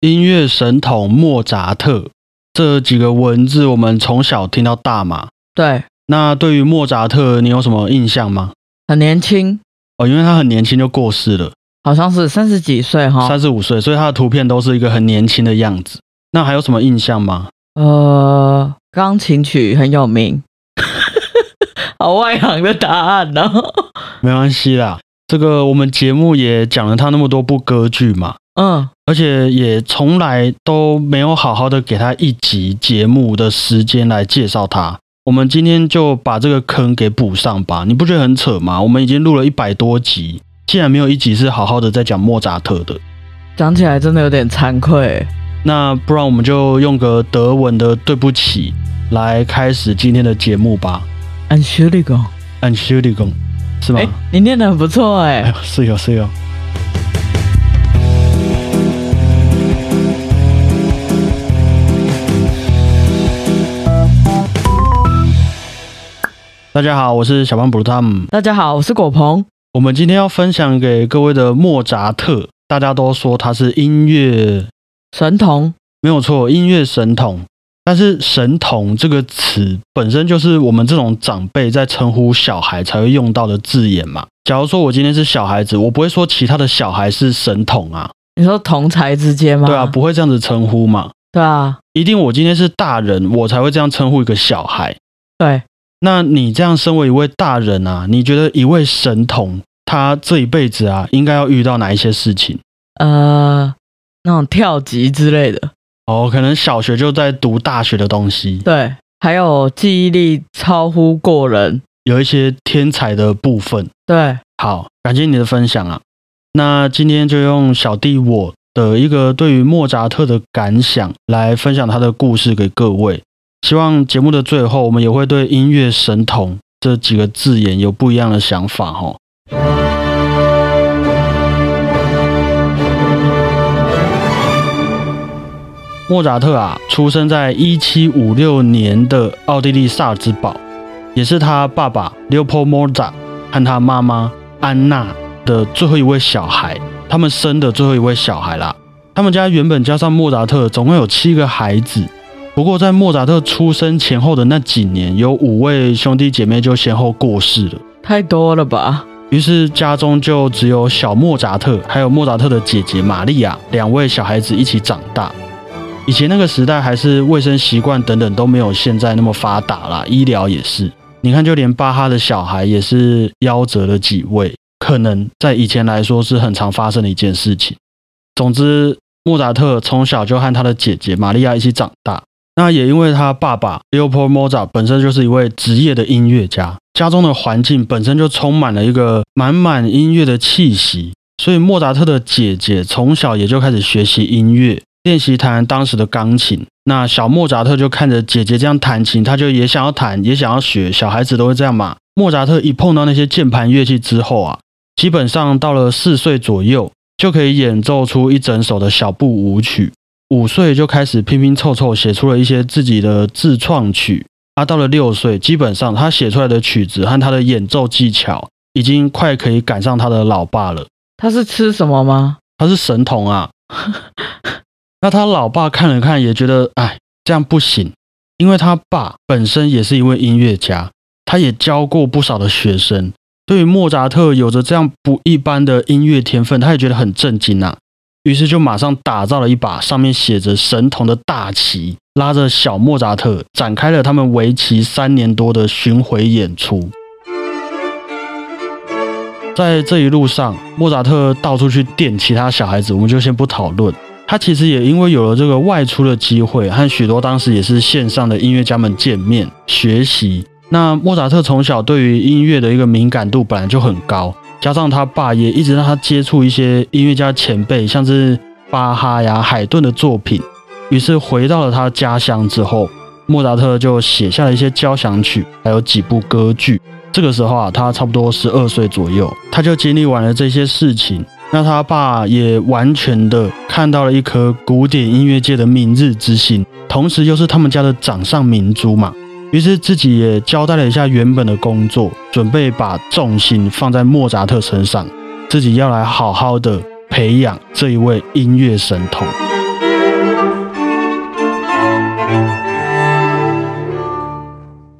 音乐神童莫扎特这几个文字，我们从小听到大嘛。对，那对于莫扎特，你有什么印象吗？很年轻哦，因为他很年轻就过世了，好像是三十几岁哈。三十五岁，所以他的图片都是一个很年轻的样子。那还有什么印象吗？呃，钢琴曲很有名，好外行的答案呢。没关系啦，这个我们节目也讲了他那么多部歌剧嘛，嗯，而且也从来都没有好好的给他一集节目的时间来介绍他。我们今天就把这个坑给补上吧，你不觉得很扯吗？我们已经录了一百多集，竟然没有一集是好好的在讲莫扎特的，讲起来真的有点惭愧。那不然我们就用个德文的对不起来开始今天的节目吧。Entschuldigung，Entschuldigung，是吗？哎，你念的很不错哎。是有是有。大家好，我是小胖布鲁他姆。大家好，我是果鹏。我们今天要分享给各位的莫扎特，大家都说他是音乐神童，没有错，音乐神童。但是“神童”这个词本身就是我们这种长辈在称呼小孩才会用到的字眼嘛。假如说我今天是小孩子，我不会说其他的小孩是神童啊，你说同才之间吗？对啊，不会这样子称呼嘛。对啊，一定我今天是大人，我才会这样称呼一个小孩。对，那你这样身为一位大人啊，你觉得一位神童他这一辈子啊，应该要遇到哪一些事情？呃，那种跳级之类的，哦，可能小学就在读大学的东西，对，还有记忆力超乎过人，有一些天才的部分。对，好，感谢你的分享啊。那今天就用小弟我的一个对于莫扎特的感想来分享他的故事给各位。希望节目的最后，我们也会对音乐神童这几个字眼有不一样的想法哦。莫扎特啊，出生在一七五六年的奥地利萨尔兹堡，也是他爸爸 Leopold Mozart 和他妈妈安娜的最后一位小孩，他们生的最后一位小孩啦。他们家原本加上莫扎特，总共有七个孩子。不过在莫扎特出生前后的那几年，有五位兄弟姐妹就先后过世了。太多了吧？于是家中就只有小莫扎特，还有莫扎特的姐姐玛利亚两位小孩子一起长大。以前那个时代还是卫生习惯等等都没有现在那么发达啦，医疗也是。你看，就连巴哈的小孩也是夭折了几位，可能在以前来说是很常发生的一件事情。总之，莫扎特从小就和他的姐姐玛利亚一起长大。那也因为他爸爸 Leopold Mozart 本身就是一位职业的音乐家，家中的环境本身就充满了一个满满音乐的气息，所以莫扎特的姐姐从小也就开始学习音乐，练习弹当时的钢琴。那小莫扎特就看着姐姐这样弹琴，他就也想要弹，也想要学。小孩子都会这样嘛。莫扎特一碰到那些键盘乐器之后啊，基本上到了四岁左右就可以演奏出一整首的小步舞曲。五岁就开始拼拼凑凑写出了一些自己的自创曲，啊，到了六岁，基本上他写出来的曲子和他的演奏技巧已经快可以赶上他的老爸了。他是吃什么吗？他是神童啊！那他老爸看了看，也觉得哎，这样不行，因为他爸本身也是一位音乐家，他也教过不少的学生。对于莫扎特有着这样不一般的音乐天分，他也觉得很震惊啊。于是就马上打造了一把上面写着“神童”的大旗，拉着小莫扎特展开了他们为期三年多的巡回演出。在这一路上，莫扎特到处去电其他小孩子，我们就先不讨论。他其实也因为有了这个外出的机会，和许多当时也是线上的音乐家们见面学习。那莫扎特从小对于音乐的一个敏感度本来就很高，加上他爸也一直让他接触一些音乐家前辈，像是巴哈呀、海顿的作品。于是回到了他家乡之后，莫扎特就写下了一些交响曲，还有几部歌剧。这个时候啊，他差不多十二岁左右，他就经历完了这些事情。那他爸也完全的看到了一颗古典音乐界的明日之星，同时又是他们家的掌上明珠嘛。于是自己也交代了一下原本的工作，准备把重心放在莫扎特身上，自己要来好好的培养这一位音乐神童。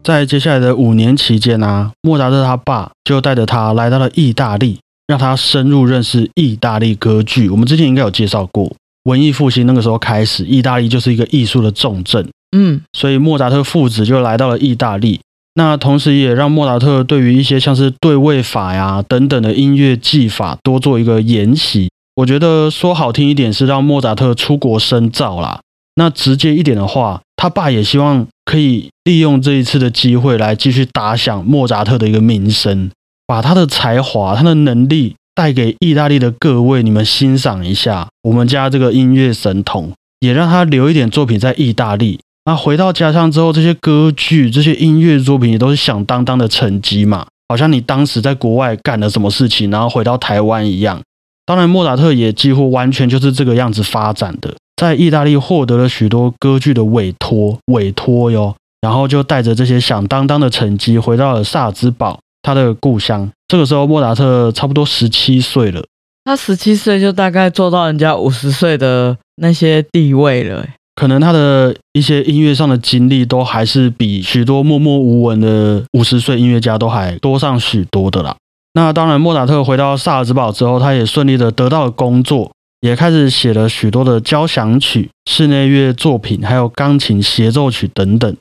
在接下来的五年期间啊，莫扎特他爸就带着他来到了意大利，让他深入认识意大利歌剧。我们之前应该有介绍过，文艺复兴那个时候开始，意大利就是一个艺术的重镇，嗯，所以莫扎特父子就来到了意大利。那同时也让莫扎特对于一些像是对位法呀等等的音乐技法多做一个研习。我觉得说好听一点是让莫扎特出国深造啦。那直接一点的话，他爸也希望可以利用这一次的机会来继续打响莫扎特的一个名声，把他的才华、他的能力带给意大利的各位，你们欣赏一下我们家这个音乐神童，也让他留一点作品在意大利。那回到家乡之后，这些歌剧、这些音乐作品也都是响当当的成绩嘛，好像你当时在国外干了什么事情，然后回到台湾一样。当然，莫扎特也几乎完全就是这个样子发展的，在意大利获得了许多歌剧的委托，委托哟，然后就带着这些响当当的成绩回到了萨尔兹堡，他的故乡。这个时候，莫扎特差不多十七岁了，他十七岁就大概做到人家五十岁的那些地位了。可能他的一些音乐上的经历，都还是比许多默默无闻的五十岁音乐家都还多上许多的啦。那当然，莫扎特回到萨尔兹堡之后，他也顺利的得到了工作，也开始写了许多的交响曲、室内乐作品，还有钢琴协奏曲等等。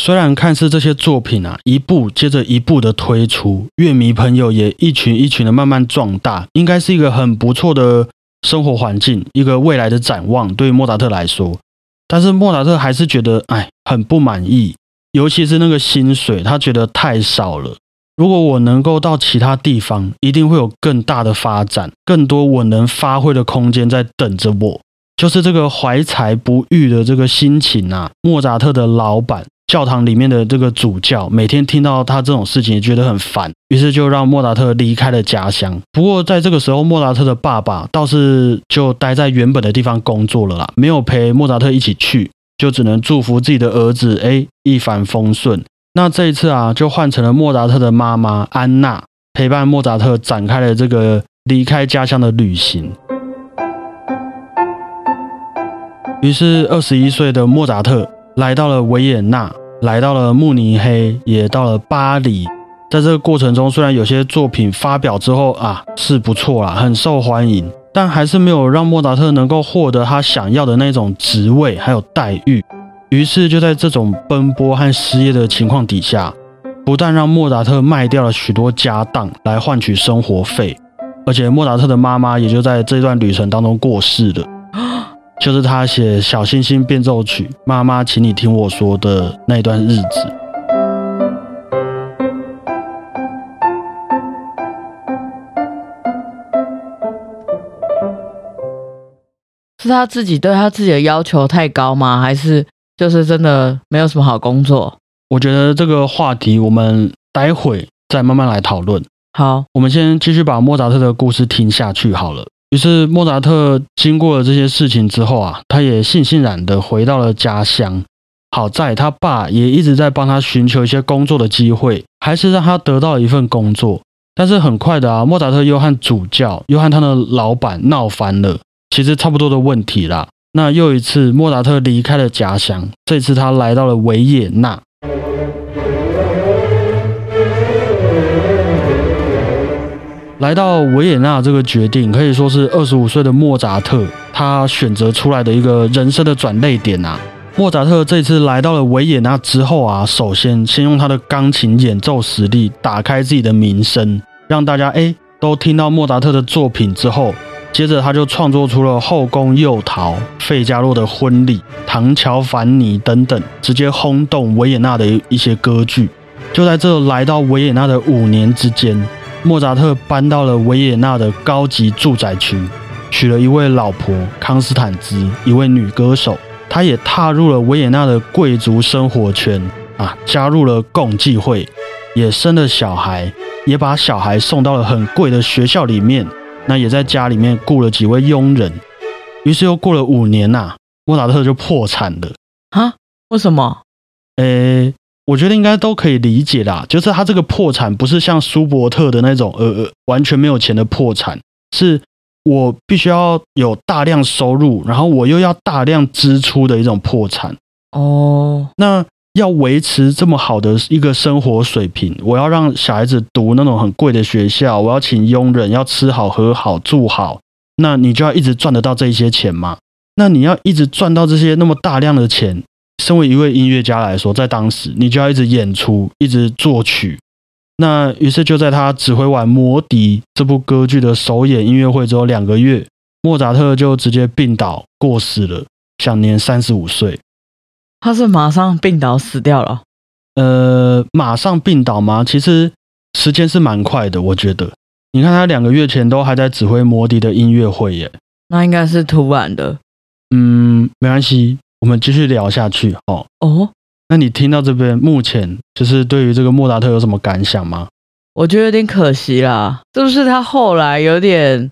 虽然看似这些作品啊，一部接着一部的推出，乐迷朋友也一群一群的慢慢壮大，应该是一个很不错的生活环境，一个未来的展望。对莫扎特来说。但是莫扎特还是觉得，哎，很不满意，尤其是那个薪水，他觉得太少了。如果我能够到其他地方，一定会有更大的发展，更多我能发挥的空间在等着我。就是这个怀才不遇的这个心情啊，莫扎特的老板。教堂里面的这个主教每天听到他这种事情，也觉得很烦，于是就让莫扎特离开了家乡。不过在这个时候，莫扎特的爸爸倒是就待在原本的地方工作了啦，没有陪莫扎特一起去，就只能祝福自己的儿子哎一帆风顺。那这一次啊，就换成了莫扎特的妈妈安娜陪伴莫扎特展开了这个离开家乡的旅行。于是二十一岁的莫扎特。来到了维也纳，来到了慕尼黑，也到了巴黎。在这个过程中，虽然有些作品发表之后啊是不错啦，很受欢迎，但还是没有让莫扎特能够获得他想要的那种职位还有待遇。于是就在这种奔波和失业的情况底下，不但让莫扎特卖掉了许多家当来换取生活费，而且莫扎特的妈妈也就在这段旅程当中过世了。就是他写《小星星变奏曲》，妈妈，请你听我说的那段日子，是他自己对他自己的要求太高吗？还是就是真的没有什么好工作？我觉得这个话题我们待会再慢慢来讨论。好，我们先继续把莫扎特的故事听下去好了。于是莫扎特经过了这些事情之后啊，他也悻悻然的回到了家乡。好在他爸也一直在帮他寻求一些工作的机会，还是让他得到了一份工作。但是很快的啊，莫扎特又和主教又和他的老板闹翻了，其实差不多的问题啦。那又一次，莫扎特离开了家乡，这次他来到了维也纳。来到维也纳这个决定，可以说是二十五岁的莫扎特他选择出来的一个人生的转泪点啊。莫扎特这次来到了维也纳之后啊，首先先用他的钢琴演奏实力打开自己的名声，让大家哎都听到莫扎特的作品之后，接着他就创作出了《后宫诱逃》《费加洛的婚礼》《唐乔凡尼》等等，直接轰动维也纳的一些歌剧。就在这来到维也纳的五年之间。莫扎特搬到了维也纳的高级住宅区，娶了一位老婆康斯坦兹，一位女歌手。他也踏入了维也纳的贵族生活圈啊，加入了共济会，也生了小孩，也把小孩送到了很贵的学校里面。那也在家里面雇了几位佣人。于是又过了五年呐，莫扎特就破产了啊？为什么？诶。我觉得应该都可以理解啦，就是他这个破产不是像舒伯特的那种呃完全没有钱的破产，是我必须要有大量收入，然后我又要大量支出的一种破产。哦，那要维持这么好的一个生活水平，我要让小孩子读那种很贵的学校，我要请佣人，要吃好喝好住好，那你就要一直赚得到这一些钱嘛？那你要一直赚到这些那么大量的钱，身为一位音乐家来说，在当时你就要一直演出，一直作曲。那于是就在他指挥完《魔笛》这部歌剧的首演音乐会之后两个月，莫扎特就直接病倒过世了，享年三十五岁。他是马上病倒死掉了。呃，马上病倒吗？其实时间是蛮快的，我觉得。你看他两个月前都还在指挥魔笛的音乐会耶，那应该是突然的。嗯，没关系，我们继续聊下去哦。哦，那你听到这边，目前就是对于这个莫扎特有什么感想吗？我觉得有点可惜啦，是不是他后来有点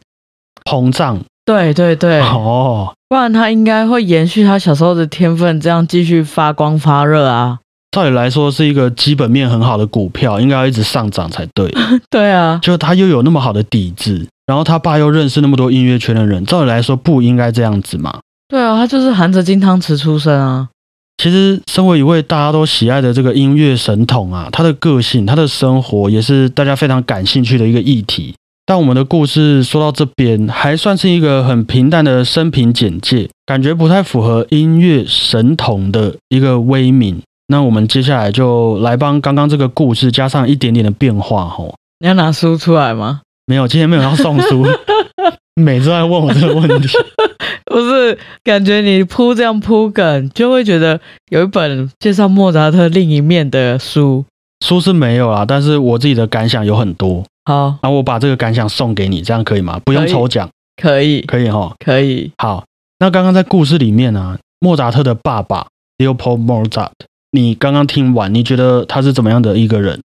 膨胀？对对对，哦，不然他应该会延续他小时候的天分，这样继续发光发热啊。照理来说是一个基本面很好的股票，应该要一直上涨才对。对啊，就他又有那么好的底子，然后他爸又认识那么多音乐圈的人，照理来说不应该这样子嘛？对啊，他就是含着金汤匙出生啊。其实，身为一位大家都喜爱的这个音乐神童啊，他的个性、他的生活也是大家非常感兴趣的一个议题。但我们的故事说到这边，还算是一个很平淡的生平简介，感觉不太符合音乐神童的一个威名。那我们接下来就来帮刚刚这个故事加上一点点的变化吼。你要拿书出来吗？没有，今天没有要送书。每次在问我这个问题，不是感觉你铺这样铺梗，就会觉得有一本介绍莫扎特另一面的书。书是没有啊，但是我自己的感想有很多。好，那我把这个感想送给你，这样可以吗？不用抽奖，可以，可以哈，可以。好，那刚刚在故事里面呢，莫扎特的爸爸 Leopold Mozart，你刚刚听完，你觉得他是怎么样的一个人？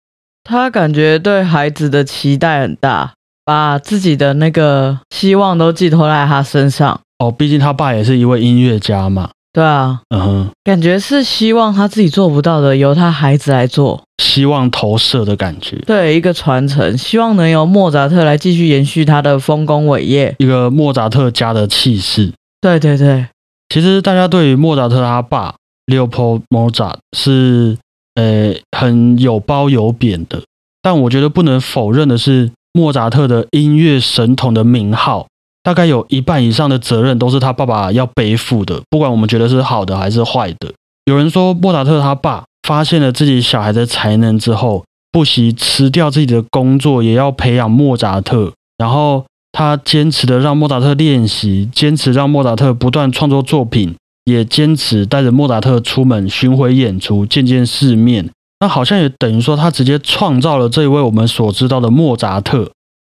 他感觉对孩子的期待很大，把自己的那个希望都寄托在他身上。哦，毕竟他爸也是一位音乐家嘛。对啊，嗯哼，感觉是希望他自己做不到的，由他孩子来做，希望投射的感觉。对，一个传承，希望能由莫扎特来继续延续他的丰功伟业，一个莫扎特家的气势。对对对，其实大家对于莫扎特他爸 Leopold Mozart 是呃很有褒有贬的，但我觉得不能否认的是，莫扎特的音乐神童的名号。大概有一半以上的责任都是他爸爸要背负的，不管我们觉得是好的还是坏的。有人说莫扎特他爸发现了自己小孩的才能之后，不惜辞掉自己的工作，也要培养莫扎特。然后他坚持的让莫扎特练习，坚持让莫扎特不断创作作品，也坚持带着莫扎特出门巡回演出，见见世面。那好像也等于说他直接创造了这一位我们所知道的莫扎特。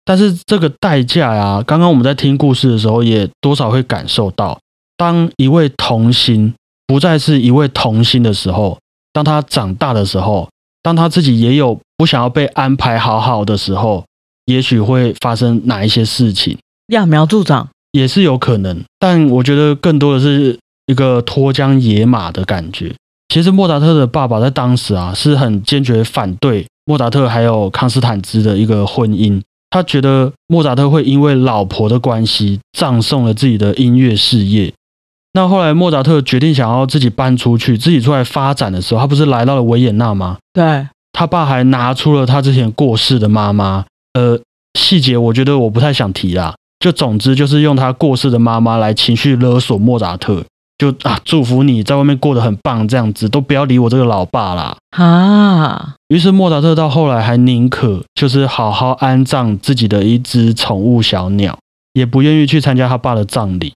但是这个代价呀，刚刚我们在听故事的时候，也多少会感受到，当一位童星不再是一位童星的时候，当他长大的时候，当他自己也有不想要被安排好好的时候，也许会发生哪一些事情？揠苗助长也是有可能，但我觉得更多的是一个脱缰野马的感觉。其实莫扎特的爸爸在当时啊，是很坚决反对莫扎特还有康斯坦兹的一个婚姻。他觉得莫扎特会因为老婆的关系葬送了自己的音乐事业。那后来莫扎特决定想要自己搬出去，自己出来发展的时候，他不是来到了维也纳吗？对，他爸还拿出了他之前过世的妈妈。呃，细节我觉得我不太想提啦。就总之就是用他过世的妈妈来情绪勒索莫扎特。就啊，祝福你在外面过得很棒，这样子都不要理我这个老爸啦。啊！于是莫扎特到后来还宁可就是好好安葬自己的一只宠物小鸟，也不愿意去参加他爸的葬礼。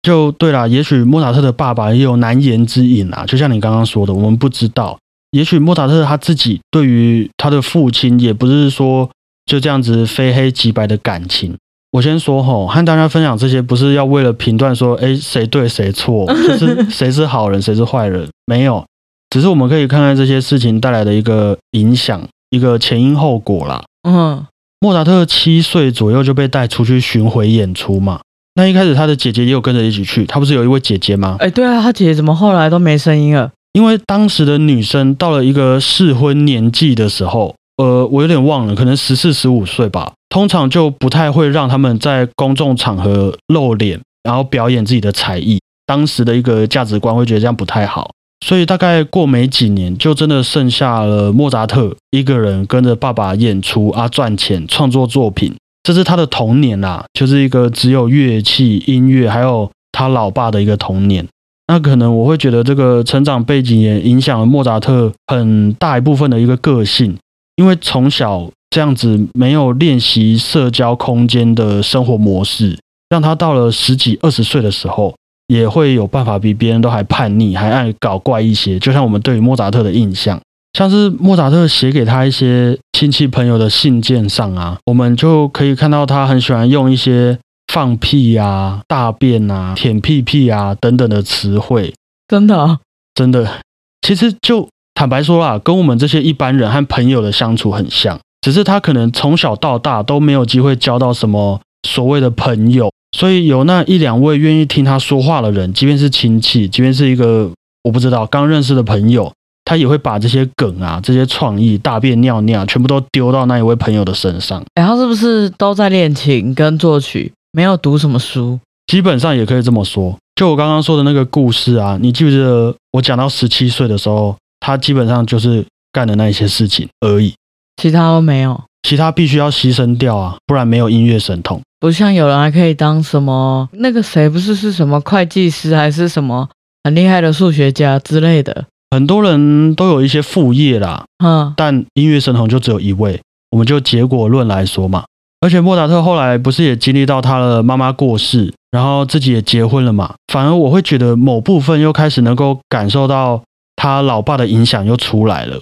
就对啦，也许莫扎特的爸爸也有难言之隐啊。就像你刚刚说的，我们不知道。也许莫扎特他自己对于他的父亲也不是说就这样子非黑即白的感情。我先说吼，和大家分享这些不是要为了评断说，哎，谁对谁错，就是谁是好人，谁是坏人，没有，只是我们可以看看这些事情带来的一个影响，一个前因后果啦。嗯，莫扎特七岁左右就被带出去巡回演出嘛，那一开始他的姐姐也有跟着一起去，他不是有一位姐姐吗？哎，对啊，他姐姐怎么后来都没声音了？因为当时的女生到了一个适婚年纪的时候。呃，我有点忘了，可能十四十五岁吧。通常就不太会让他们在公众场合露脸，然后表演自己的才艺。当时的一个价值观会觉得这样不太好。所以大概过没几年，就真的剩下了莫扎特一个人跟着爸爸演出啊，赚钱创作作品。这是他的童年啦，就是一个只有乐器、音乐，还有他老爸的一个童年。那可能我会觉得这个成长背景也影响了莫扎特很大一部分的一个个性，因为从小这样子没有练习社交空间的生活模式，让他到了十几二十岁的时候。也会有办法比别人都还叛逆，还爱搞怪一些。就像我们对于莫扎特的印象，像是莫扎特写给他一些亲戚朋友的信件上啊，我们就可以看到他很喜欢用一些放屁啊、大便啊、舔屁屁啊等等的词汇。真的，真的，其实就坦白说啦，跟我们这些一般人和朋友的相处很像，只是他可能从小到大都没有机会交到什么所谓的朋友。所以有那一两位愿意听他说话的人，即便是亲戚，即便是一个我不知道刚认识的朋友，他也会把这些梗啊、这些创意、大便尿尿全部都丢到那一位朋友的身上。然后是不是都在练琴跟作曲，没有读什么书？基本上也可以这么说。就我刚刚说的那个故事啊，你记不记得我讲到十七岁的时候，他基本上就是干的那一些事情而已，其他都没有。其他必须要牺牲掉啊，不然没有音乐神童。不像有人还可以当什么那个谁不是是什么会计师还是什么很厉害的数学家之类的，很多人都有一些副业啦。嗯，但音乐神童就只有一位。我们就结果论来说嘛，而且莫扎特后来不是也经历到他的妈妈过世，然后自己也结婚了嘛，反而我会觉得某部分又开始能够感受到他老爸的影响又出来了，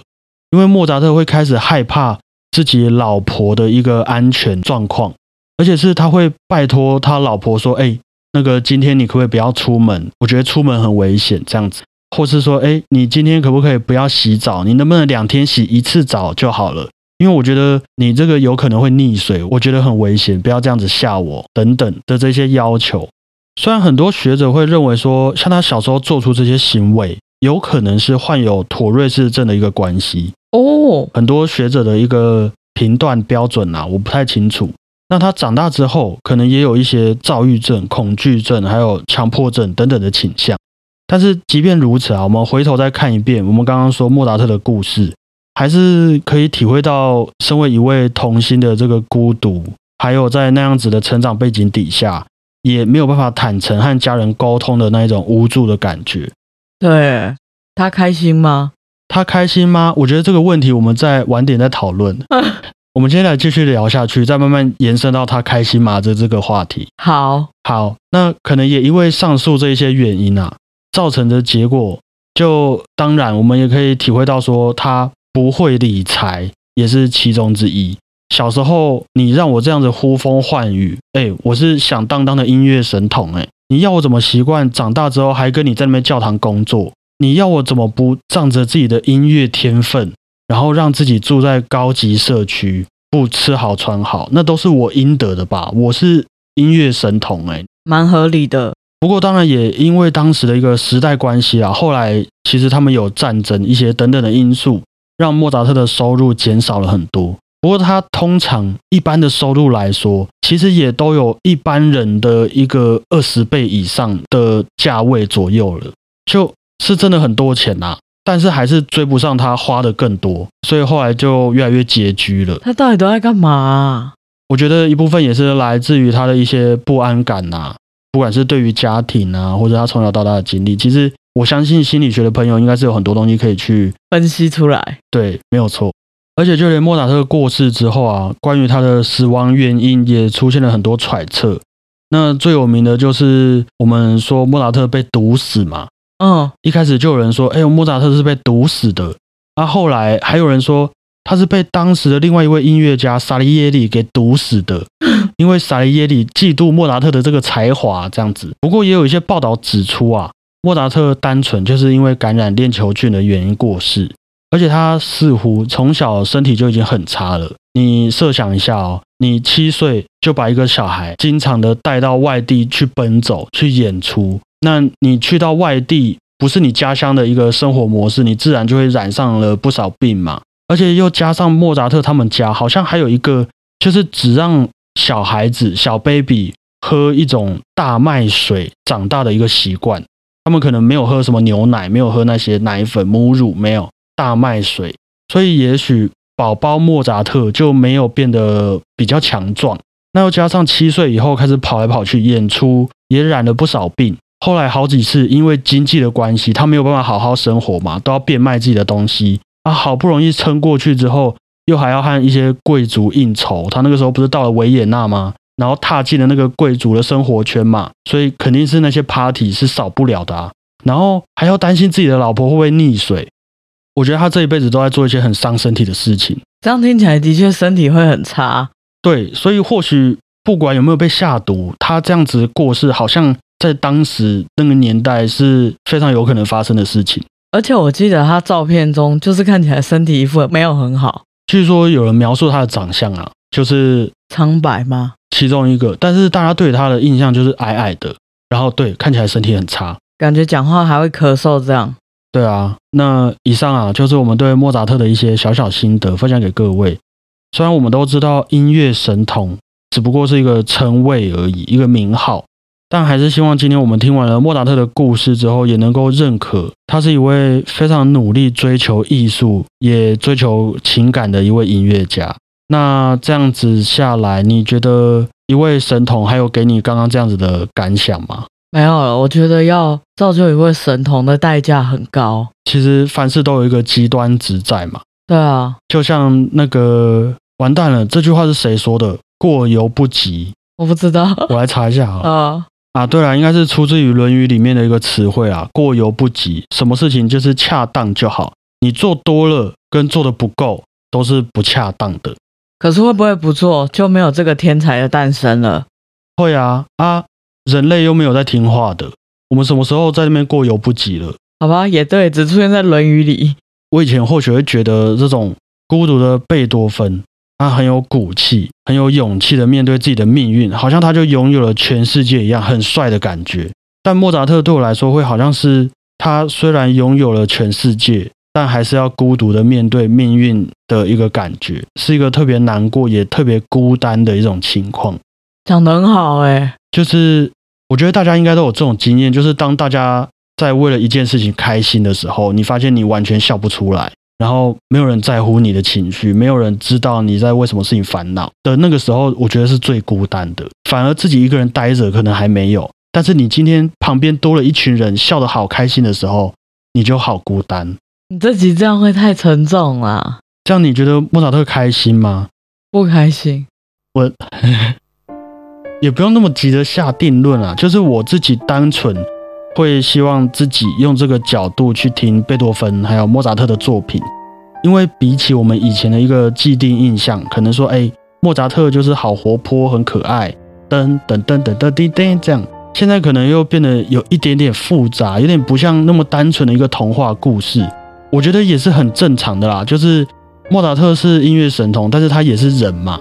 因为莫扎特会开始害怕自己老婆的一个安全状况。而且是他会拜托他老婆说：“哎，那个今天你可不可以不要出门？我觉得出门很危险，这样子。或是说，哎，你今天可不可以不要洗澡？你能不能两天洗一次澡就好了？因为我觉得你这个有可能会溺水，我觉得很危险，不要这样子吓我等等的这些要求。虽然很多学者会认为说，像他小时候做出这些行为，有可能是患有妥瑞氏症的一个关系哦。很多学者的一个评断标准啊，我不太清楚。”那他长大之后，可能也有一些躁郁症、恐惧症，还有强迫症等等的倾向。但是即便如此啊，我们回头再看一遍我们刚刚说莫扎特的故事，还是可以体会到身为一位童星的这个孤独，还有在那样子的成长背景底下，也没有办法坦诚和家人沟通的那一种无助的感觉。对他开心吗？他开心吗？我觉得这个问题我们在晚点再讨论。我们今天来继续聊下去，再慢慢延伸到他开心吗这这个话题。好好，那可能也因为上述这一些原因啊，造成的结果，就当然我们也可以体会到说，他不会理财也是其中之一。小时候你让我这样子呼风唤雨，哎，我是响当当的音乐神童，哎，你要我怎么习惯？长大之后还跟你在那边教堂工作，你要我怎么不仗着自己的音乐天分？然后让自己住在高级社区，不吃好穿好，那都是我应得的吧？我是音乐神童，哎，蛮合理的。不过当然也因为当时的一个时代关系啊，后来其实他们有战争一些等等的因素，让莫扎特的收入减少了很多。不过他通常一般的收入来说，其实也都有一般人的一个二十倍以上的价位左右了，就是真的很多钱呐。但是还是追不上他花的更多，所以后来就越来越拮据了。他到底都在干嘛？我觉得一部分也是来自于他的一些不安感呐，不管是对于家庭啊，或者他从小到大的经历。其实我相信心理学的朋友应该是有很多东西可以去分析出来。对，没有错。而且就连莫扎特过世之后啊，关于他的死亡原因也出现了很多揣测。那最有名的就是我们说莫扎特被毒死嘛。嗯，一开始就有人说，哎，莫扎特是被毒死的。啊，后来还有人说他是被当时的另外一位音乐家萨利耶里给毒死的，因为萨利耶里嫉妒莫扎特的这个才华，这样子。不过也有一些报道指出啊，莫扎特单纯就是因为感染链球菌的原因过世，而且他似乎从小身体就已经很差了。你设想一下哦，你七岁就把一个小孩经常的带到外地去奔走、去演出。那你去到外地，不是你家乡的一个生活模式，你自然就会染上了不少病嘛。而且又加上莫扎特他们家好像还有一个，就是只让小孩子小 baby 喝一种大麦水长大的一个习惯。他们可能没有喝什么牛奶，没有喝那些奶粉、母乳，没有大麦水，所以也许宝宝莫扎特就没有变得比较强壮。那又加上七岁以后开始跑来跑去演出，也染了不少病。后来好几次因为经济的关系，他没有办法好好生活嘛，都要变卖自己的东西啊。好不容易撑过去之后，又还要和一些贵族应酬。他那个时候不是到了维也纳吗？然后踏进了那个贵族的生活圈嘛，所以肯定是那些 party 是少不了的啊。然后还要担心自己的老婆会不会溺水。我觉得他这一辈子都在做一些很伤身体的事情。这样听起来的确身体会很差。对，所以或许不管有没有被下毒，他这样子过世，好像在当时那个年代是非常有可能发生的事情。而且我记得他照片中就是看起来身体一副没有很好。据说有人描述他的长相啊，就是苍白吗？其中一个，但是大家对他的印象就是矮矮的，然后对看起来身体很差，感觉讲话还会咳嗽这样。对啊，那以上啊就是我们对莫扎特的一些小小心得，分享给各位。虽然我们都知道音乐神童只不过是一个称谓而已，一个名号，但还是希望今天我们听完了莫扎特的故事之后，也能够认可他是一位非常努力追求艺术，也追求情感的一位音乐家。那这样子下来，你觉得一位神童还有给你刚刚这样子的感想吗？没有了，我觉得要造就一位神童的代价很高。其实凡事都有一个极端值在嘛。对啊，就像那个完蛋了，这句话是谁说的？过犹不及。我不知道，我来查一下 啊。啊，啊，对了，应该是出自于《论语》里面的一个词汇啊。过犹不及，什么事情就是恰当就好。你做多了跟做的不够都是不恰当的。可是会不会不做就没有这个天才的诞生了？会啊啊！人类又没有在听话的，我们什么时候在那边过犹不及了？好吧，也对，只出现在《论语》里。我以前或许会觉得这种孤独的贝多芬，他很有骨气，很有勇气的面对自己的命运，好像他就拥有了全世界一样，很帅的感觉。但莫扎特对我来说，会好像是他虽然拥有了全世界。但还是要孤独的面对命运的一个感觉，是一个特别难过也特别孤单的一种情况。讲得很好哎，就是我觉得大家应该都有这种经验，就是当大家在为了一件事情开心的时候，你发现你完全笑不出来，然后没有人在乎你的情绪，没有人知道你在为什么事情烦恼的那个时候，我觉得是最孤单的。反而自己一个人待着可能还没有，但是你今天旁边多了一群人笑得好开心的时候，你就好孤单。你这集这样会太沉重了。这样你觉得莫扎特开心吗？不开心。我 也不用那么急着下定论啊。就是我自己单纯会希望自己用这个角度去听贝多芬还有莫扎特的作品，因为比起我们以前的一个既定印象，可能说哎，莫扎特就是好活泼、很可爱，噔噔噔噔噔噔噔这样。现在可能又变得有一点点复杂，有点不像那么单纯的一个童话故事。我觉得也是很正常的啦，就是莫扎特是音乐神童，但是他也是人嘛。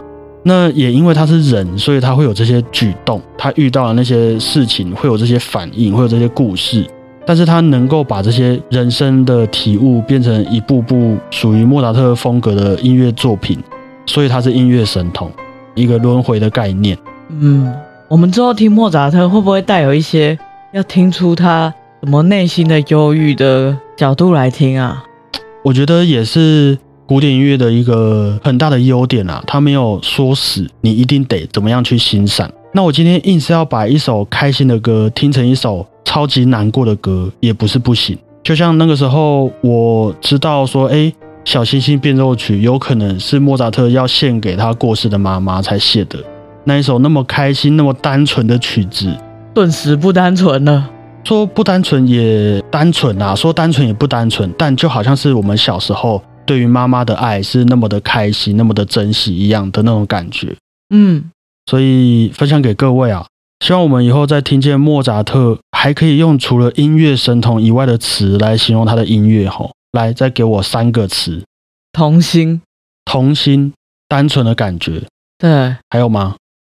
那也因为他是人，所以他会有这些举动，他遇到了那些事情会有这些反应，会有这些故事。但是他能够把这些人生的体悟变成一部部属于莫扎特风格的音乐作品，所以他是音乐神童，一个轮回的概念。嗯，我们之后听莫扎特会不会带有一些要听出他什么内心的忧郁的？角度来听啊，我觉得也是古典音乐的一个很大的优点啊，它没有说死你一定得怎么样去欣赏。那我今天硬是要把一首开心的歌听成一首超级难过的歌，也不是不行。就像那个时候我知道说，哎，小星星变奏曲有可能是莫扎特要献给他过世的妈妈才写的那一首那么开心、那么单纯的曲子，顿时不单纯了。说不单纯也单纯啊，说单纯也不单纯，但就好像是我们小时候对于妈妈的爱是那么的开心，那么的珍惜一样的那种感觉。嗯，所以分享给各位啊，希望我们以后再听见莫扎特，还可以用除了音乐神童以外的词来形容他的音乐。吼，来再给我三个词：童心、童心、单纯的感觉。对，还有吗？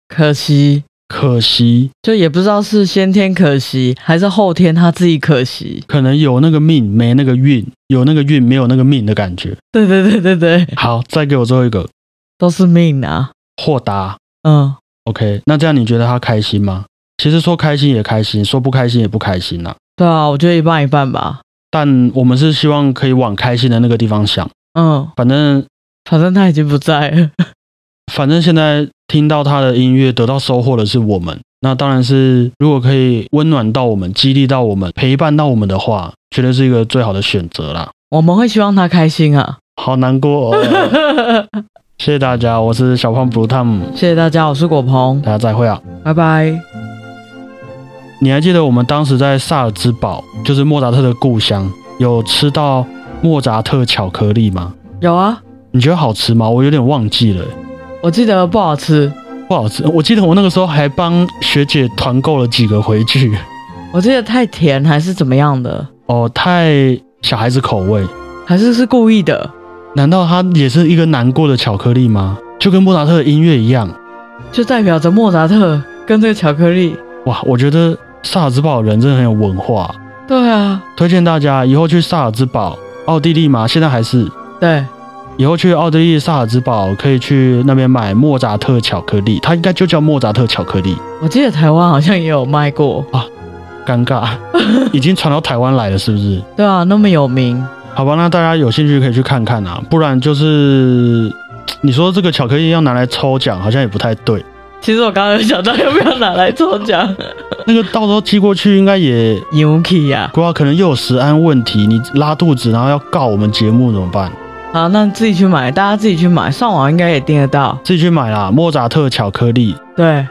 可惜。可惜，就也不知道是先天可惜，还是后天他自己可惜。可能有那个命，没那个运；有那个运，没有那个命的感觉。对对对对对。好，再给我最后一个，都是命啊。豁达。嗯，OK。那这样你觉得他开心吗？其实说开心也开心，说不开心也不开心呐。对啊，我觉得一半一半吧。但我们是希望可以往开心的那个地方想。嗯，反正反正他已经不在了。反正现在听到他的音乐得到收获的是我们，那当然是如果可以温暖到我们、激励到我们、陪伴到我们的话，绝对是一个最好的选择啦。我们会希望他开心啊。好难过、哦，谢谢大家，我是小胖 Blue Tom，谢谢大家，我是果鹏，大家再会啊。拜拜。你还记得我们当时在萨尔兹堡，就是莫扎特的故乡，有吃到莫扎特巧克力吗？有啊，你觉得好吃吗？我有点忘记了，我记得不好吃，不好吃。我记得我那个时候还帮学姐团购了几个回去。我记得太甜还是怎么样的，哦，太小孩子口味。还是是故意的，难道它也是一个难过的巧克力吗？就跟莫扎特的音乐一样。就代表着莫扎特跟这个巧克力。哇，我觉得萨尔兹堡人真的很有文化，对啊，推荐大家以后去萨尔兹堡，奥地利嘛，现在还是。对，以后去奥地利萨尔兹堡，可以去那边买莫扎特巧克力，它应该就叫莫扎特巧克力。我记得台湾好像也有卖过啊，尴尬，已经传到台湾来了，是不是？对啊，那么有名。好吧，那大家有兴趣可以去看看啊，不然就是你说这个巧克力要拿来抽奖，好像也不太对。其实我刚刚有想到要不要拿来抽奖那个到时候寄过去，应该也，Yuki 呀。不知道可能又有食安问题，你拉肚子，然后要告我们节目怎么办？好，那自己去买，大家自己去买，上网应该也订得到。自己去买啦，莫扎特巧克力。对。